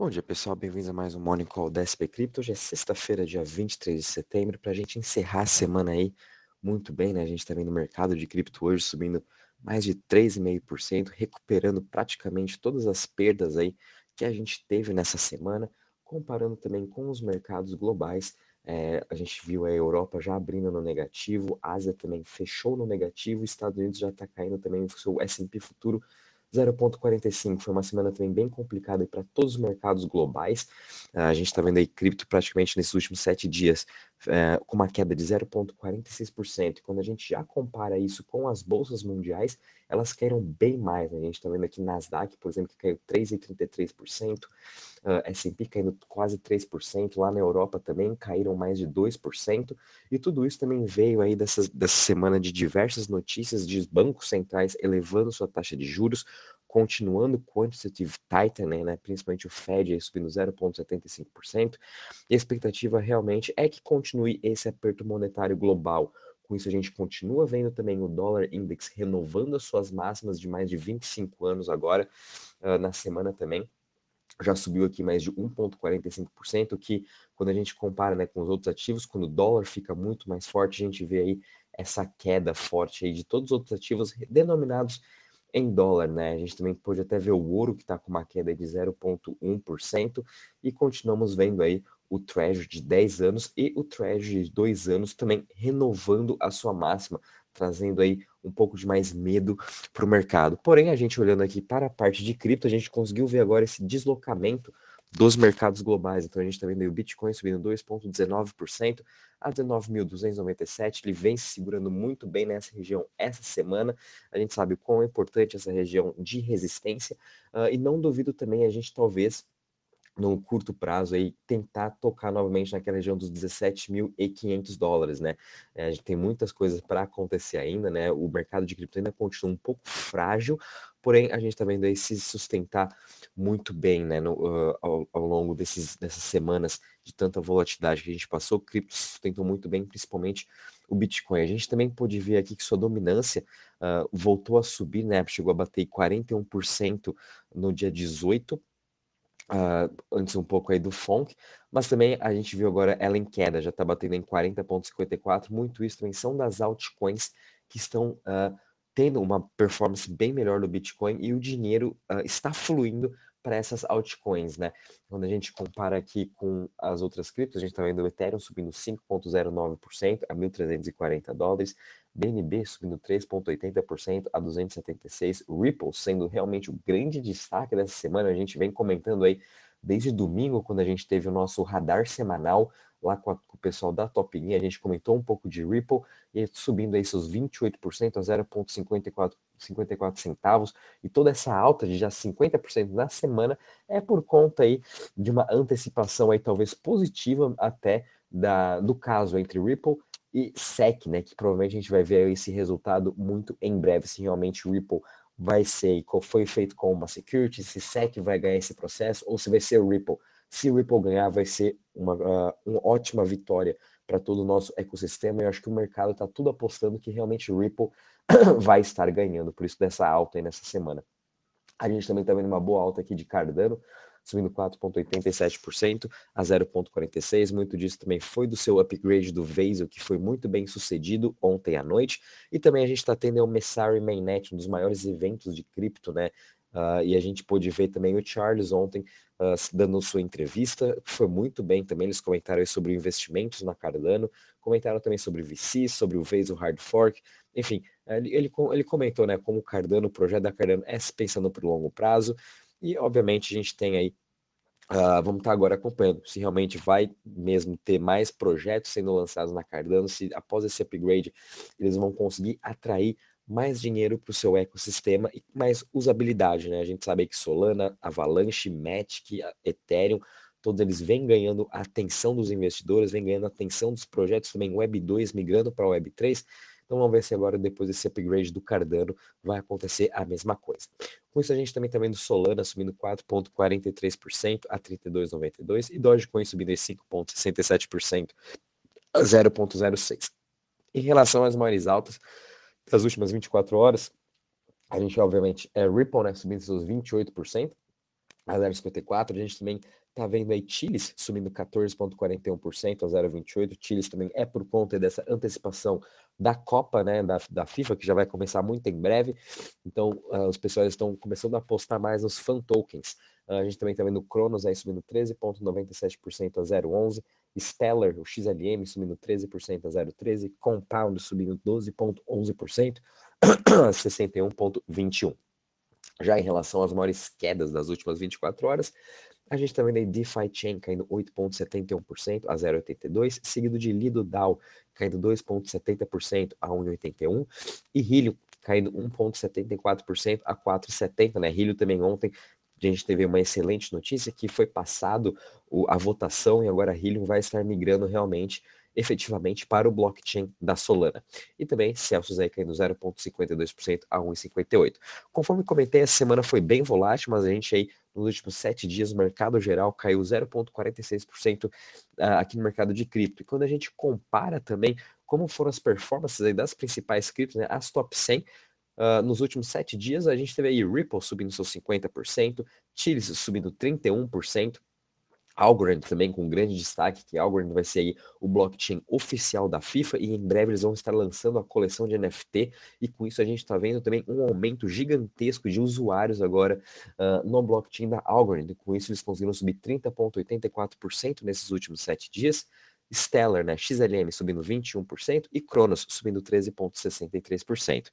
Bom dia, pessoal. Bem-vindos a mais um Morning Call da SP Crypto. Hoje é sexta-feira, dia 23 de setembro, para a gente encerrar a semana aí muito bem, né? A gente está vendo o mercado de cripto hoje subindo mais de 3,5%, recuperando praticamente todas as perdas aí que a gente teve nessa semana, comparando também com os mercados globais. É, a gente viu a Europa já abrindo no negativo, a Ásia também fechou no negativo, Estados Unidos já está caindo também, o seu S&P futuro 0,45 foi uma semana também bem complicada para todos os mercados globais. Uh, a gente está vendo aí cripto praticamente nesses últimos sete dias uh, com uma queda de 0,46%. E quando a gente já compara isso com as bolsas mundiais, elas caíram bem mais. Né? A gente está vendo aqui Nasdaq, por exemplo, que caiu 3,33%, uh, S&P caindo quase 3%, lá na Europa também caíram mais de 2%, e tudo isso também veio aí dessa, dessa semana de diversas notícias de bancos centrais elevando sua taxa de juros, continuando quantitative tightening, né, principalmente o Fed subindo 0,75%, e a expectativa realmente é que continue esse aperto monetário global. Com isso, a gente continua vendo também o dólar index renovando as suas máximas de mais de 25 anos agora, uh, na semana também. Já subiu aqui mais de 1,45%, que quando a gente compara né, com os outros ativos, quando o dólar fica muito mais forte, a gente vê aí essa queda forte aí de todos os outros ativos denominados em dólar, né? A gente também pode até ver o ouro que está com uma queda de 0,1% e continuamos vendo aí o Treasury de 10 anos e o Treasury de 2 anos também renovando a sua máxima, trazendo aí um pouco de mais medo para o mercado. Porém, a gente olhando aqui para a parte de cripto, a gente conseguiu ver agora esse deslocamento dos mercados globais. Então a gente vendo aí o Bitcoin subindo 2,19% a 19.297. Ele vem se segurando muito bem nessa região essa semana. A gente sabe o quão é importante essa região de resistência. Uh, e não duvido também a gente talvez no curto prazo aí tentar tocar novamente naquela região dos 17.500 dólares, né? É, a gente tem muitas coisas para acontecer ainda, né? O mercado de cripto ainda continua um pouco frágil, porém a gente está vendo aí se sustentar muito bem, né? No, uh, ao, ao, longo desses, dessas semanas de tanta volatilidade que a gente passou, o cripto se sustentou muito bem, principalmente o Bitcoin. A gente também pôde ver aqui que sua dominância uh, voltou a subir, né? Chegou a bater 41% no dia 18 Uh, antes um pouco aí do funk, mas também a gente viu agora ela em queda, já está batendo em 40,54. Muito isso também são das altcoins que estão uh, tendo uma performance bem melhor no Bitcoin e o dinheiro uh, está fluindo para essas altcoins, né? Quando a gente compara aqui com as outras criptos, a gente está vendo o Ethereum subindo 5,09% a 1.340 dólares, BNB subindo 3,80% a 276, Ripple sendo realmente o grande destaque dessa semana, a gente vem comentando aí desde domingo, quando a gente teve o nosso radar semanal lá com, a, com o pessoal da Top Gear, a gente comentou um pouco de Ripple e subindo aí seus 28% a 0,54 54 centavos, e toda essa alta de já 50% na semana é por conta aí de uma antecipação aí talvez positiva até da, do caso entre Ripple e SEC, né, que provavelmente a gente vai ver esse resultado muito em breve, se realmente Ripple vai ser, foi feito com uma security, se SEC vai ganhar esse processo, ou se vai ser o Ripple. Se o Ripple ganhar, vai ser uma, uh, uma ótima vitória para todo o nosso ecossistema. Eu acho que o mercado está tudo apostando que realmente Ripple vai estar ganhando, por isso dessa alta aí nessa semana. A gente também está vendo uma boa alta aqui de Cardano, subindo 4,87% a 0,46%. Muito disso também foi do seu upgrade do Vasil, que foi muito bem sucedido ontem à noite. E também a gente está tendo o Messari Mainnet, um dos maiores eventos de cripto, né? Uh, e a gente pôde ver também o Charles ontem uh, dando sua entrevista, foi muito bem também. Eles comentaram sobre investimentos na Cardano, comentaram também sobre VC, sobre o Vasil Hard Fork, enfim, ele, ele, ele comentou né, como o Cardano, o projeto da Cardano é pensando para o longo prazo, e obviamente a gente tem aí Uh, vamos estar agora acompanhando se realmente vai mesmo ter mais projetos sendo lançados na Cardano, se após esse upgrade eles vão conseguir atrair mais dinheiro para o seu ecossistema e mais usabilidade, né? A gente sabe que Solana, Avalanche, Matic, Ethereum, todos eles vêm ganhando a atenção dos investidores, vêm ganhando a atenção dos projetos também Web 2 migrando para Web 3 então vamos ver se agora, depois desse upgrade do Cardano, vai acontecer a mesma coisa. Com isso, a gente também está vendo Solana subindo 4,43% a 32,92% e Dogecoin subindo 5,67% a 0,06%. Em relação às maiores altas das últimas 24 horas, a gente obviamente é Ripple, né, subindo seus 28%, a 0,54. A gente também está vendo aí Chiles subindo 14,41% a 0,28. Chiles também é por conta dessa antecipação da Copa, né, da, da FIFA, que já vai começar muito em breve. Então, uh, os pessoas estão começando a apostar mais nos fan tokens. Uh, a gente também está vendo Cronos aí subindo 13,97% a 0,11. Stellar, o XLM, subindo 13% a 0,13. Compound subindo 12,11% a 61,21%. Já em relação às maiores quedas das últimas 24 horas, a gente vendo aí DeFi Chain caindo 8,71% a 0,82, seguido de Lido DAO caindo 2,70% a 1,81 e Rilho caindo 1,74% a 4,70, né? Rilho também ontem a gente teve uma excelente notícia que foi passado a votação e agora a Helium vai estar migrando realmente efetivamente para o blockchain da Solana. E também Celsius aí caindo 0,52% a 1,58%. Conforme comentei, essa semana foi bem volátil, mas a gente aí nos últimos sete dias o mercado geral caiu 0,46% ah, aqui no mercado de cripto. E quando a gente compara também como foram as performances das principais criptos, né, as top 100, Uh, nos últimos sete dias, a gente teve aí Ripple subindo seus 50%, Chiles subindo 31%, Algorand também com grande destaque, que Algorand vai ser aí o blockchain oficial da FIFA e em breve eles vão estar lançando a coleção de NFT e com isso a gente está vendo também um aumento gigantesco de usuários agora uh, no blockchain da Algorand. Com isso eles conseguiram subir 30,84% nesses últimos sete dias. Stellar, né, XLM subindo 21% e Cronos subindo 13,63%.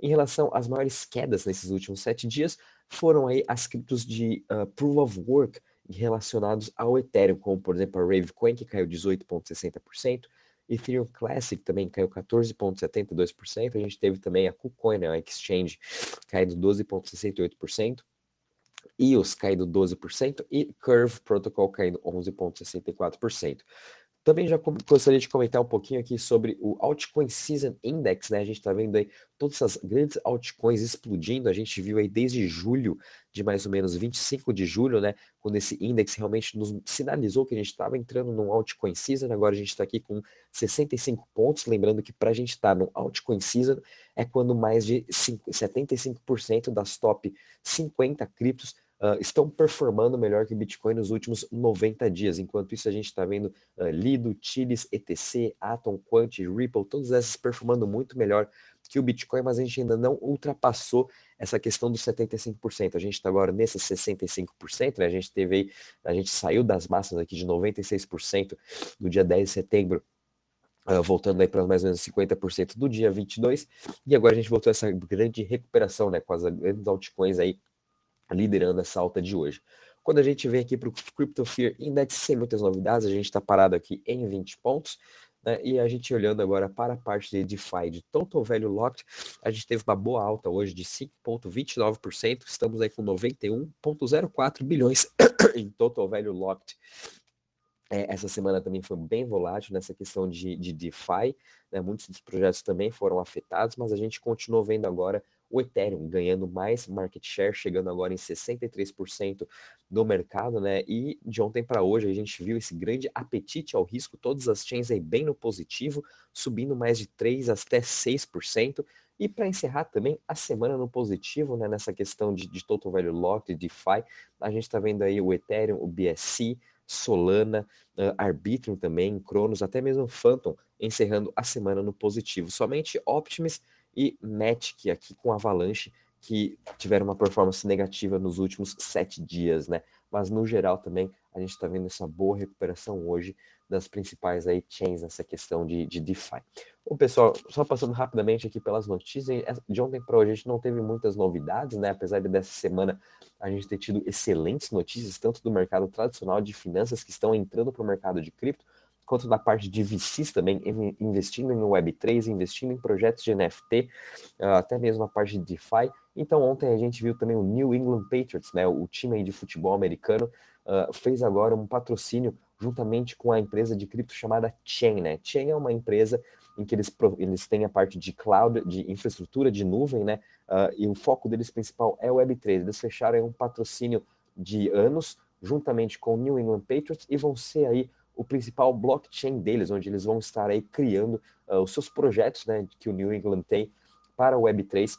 Em relação às maiores quedas nesses últimos sete dias, foram aí as criptos de uh, Proof of Work, relacionados ao Ethereum, como por exemplo a Ravecoin, que caiu 18,60%, Ethereum Classic também caiu 14,72%, a gente teve também a KuCoin, né, a exchange, caindo 12,68%, EOS caindo 12% e Curve Protocol caindo 11,64%. Também já gostaria de comentar um pouquinho aqui sobre o Altcoin Season Index, né? A gente está vendo aí todas essas grandes altcoins explodindo. A gente viu aí desde julho, de mais ou menos 25 de julho, né? Quando esse index realmente nos sinalizou que a gente estava entrando num altcoin season. Agora a gente está aqui com 65 pontos. Lembrando que para a gente estar tá no altcoin season é quando mais de 5, 75% das top 50 criptos uh, estão performando melhor que o Bitcoin nos últimos 90 dias. Enquanto isso, a gente está vendo uh, Lido, Chilis, ETC, Atom, Quant, Ripple, todas essas performando muito melhor que o Bitcoin, mas a gente ainda não ultrapassou essa questão dos 75%. A gente está agora nesses 65%, né? A gente teve aí, a gente saiu das massas aqui de 96% no dia 10 de setembro Uh, voltando aí para mais ou menos 50% do dia 22, e agora a gente voltou a essa grande recuperação, né, com as grandes altcoins aí liderando essa alta de hoje. Quando a gente vem aqui para o Crypto Fear Index, sem muitas novidades, a gente está parado aqui em 20 pontos. Né? E a gente olhando agora para a parte de DeFi, de Total Value Locked, a gente teve uma boa alta hoje de 5,29%. Estamos aí com 91,04 bilhões em Total Value Locked. É, essa semana também foi bem volátil nessa questão de, de DeFi. Né? Muitos dos projetos também foram afetados, mas a gente continuou vendo agora o Ethereum ganhando mais market share, chegando agora em 63% do mercado, né? E de ontem para hoje a gente viu esse grande apetite ao risco, todas as chains aí bem no positivo, subindo mais de 3 até 6%. E para encerrar também a semana no positivo, né, nessa questão de, de Total Value Locked, de DeFi, a gente está vendo aí o Ethereum, o BSC, Solana, uh, Arbitrum também, Cronos, até mesmo Phantom, encerrando a semana no positivo. Somente Optimus e Matic aqui com Avalanche, que tiveram uma performance negativa nos últimos sete dias, né? Mas no geral também a gente está vendo essa boa recuperação hoje das principais aí chains nessa questão de, de DeFi. Bom, pessoal, só passando rapidamente aqui pelas notícias, de ontem para hoje a gente não teve muitas novidades, né? Apesar de dessa semana a gente ter tido excelentes notícias, tanto do mercado tradicional de finanças que estão entrando para o mercado de cripto, quanto da parte de VCs também, investindo em Web3, investindo em projetos de NFT, ah, até mesmo a parte de DeFi. Então ontem a gente viu também o New England Patriots, né, o time de futebol americano, uh, fez agora um patrocínio juntamente com a empresa de cripto chamada Chain. Né? Chain é uma empresa em que eles, eles têm a parte de cloud, de infraestrutura de nuvem, né? Uh, e o foco deles principal é o Web3. Eles fecharam um patrocínio de anos juntamente com o New England Patriots e vão ser aí o principal blockchain deles, onde eles vão estar aí criando uh, os seus projetos, né, que o New England tem para o Web3,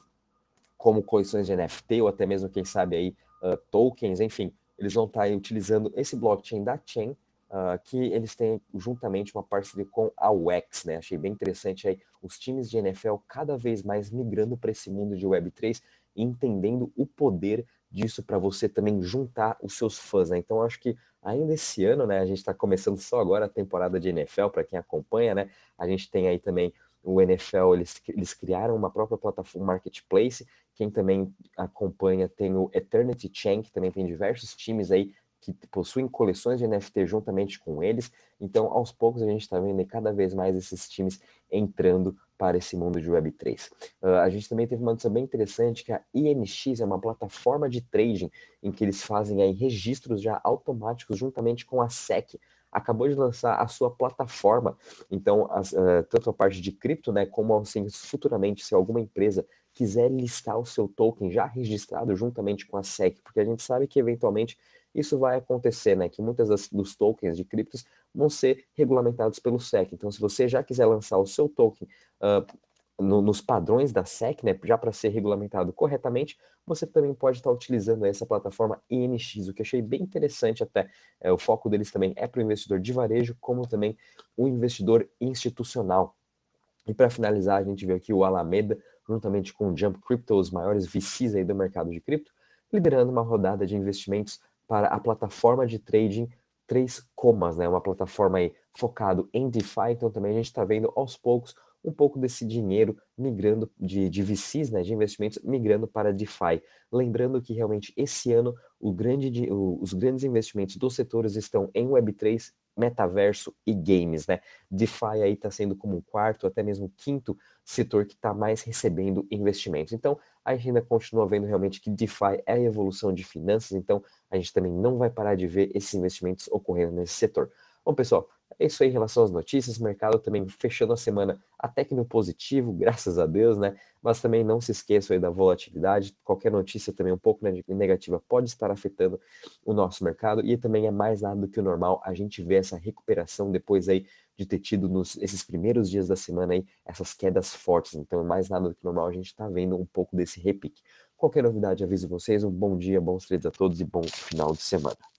como coleções de NFT ou até mesmo, quem sabe aí, uh, tokens, enfim, eles vão estar utilizando esse blockchain da Chain, uh, que eles têm juntamente uma parceria com a UX, né? Achei bem interessante aí os times de NFL cada vez mais migrando para esse mundo de Web3 e entendendo o poder disso para você também juntar os seus fãs, né? Então acho que ainda esse ano, né, a gente está começando só agora a temporada de NFL para quem acompanha, né? A gente tem aí também o NFL, eles, eles criaram uma própria plataforma marketplace. Quem também acompanha tem o Eternity Chain, que também tem diversos times aí que possuem coleções de NFT juntamente com eles. Então, aos poucos, a gente está vendo cada vez mais esses times entrando para esse mundo de Web3. Uh, a gente também teve uma notícia bem interessante que a INX é uma plataforma de trading em que eles fazem aí registros já automáticos juntamente com a SEC. Acabou de lançar a sua plataforma, então as, uh, tanto a parte de cripto, né, como assim, futuramente se alguma empresa quiser listar o seu token já registrado juntamente com a SEC, porque a gente sabe que eventualmente isso vai acontecer, né? Que muitas das, dos tokens de criptos vão ser regulamentados pelo SEC. Então, se você já quiser lançar o seu token uh, no, nos padrões da SEC, né, já para ser regulamentado corretamente, você também pode estar utilizando essa plataforma INX, o que achei bem interessante até. É, o foco deles também é para o investidor de varejo, como também o investidor institucional. E para finalizar, a gente vê aqui o Alameda, juntamente com o Jump Crypto, os maiores VCs aí do mercado de cripto, liderando uma rodada de investimentos para a plataforma de trading Três Comas, né? Uma plataforma aí focado em DeFi, então também a gente está vendo aos poucos um pouco desse dinheiro migrando de, de VCs, né, de investimentos, migrando para DeFi. Lembrando que realmente esse ano o grande, o, os grandes investimentos dos setores estão em Web3, metaverso e games, né? DeFi aí está sendo como o quarto, até mesmo quinto setor que está mais recebendo investimentos. Então, a gente ainda continua vendo realmente que DeFi é a evolução de finanças, então a gente também não vai parar de ver esses investimentos ocorrendo nesse setor. Bom, pessoal, é isso aí em relação às notícias. Mercado também fechando a semana até que no positivo, graças a Deus, né? Mas também não se esqueçam aí da volatilidade. Qualquer notícia também um pouco negativa pode estar afetando o nosso mercado e também é mais nada do que o normal a gente ver essa recuperação depois aí de ter tido nos esses primeiros dias da semana aí essas quedas fortes. Então, é mais nada do que normal a gente está vendo um pouco desse repique. Qualquer novidade, aviso vocês. Um bom dia, bons trades a todos e bom final de semana.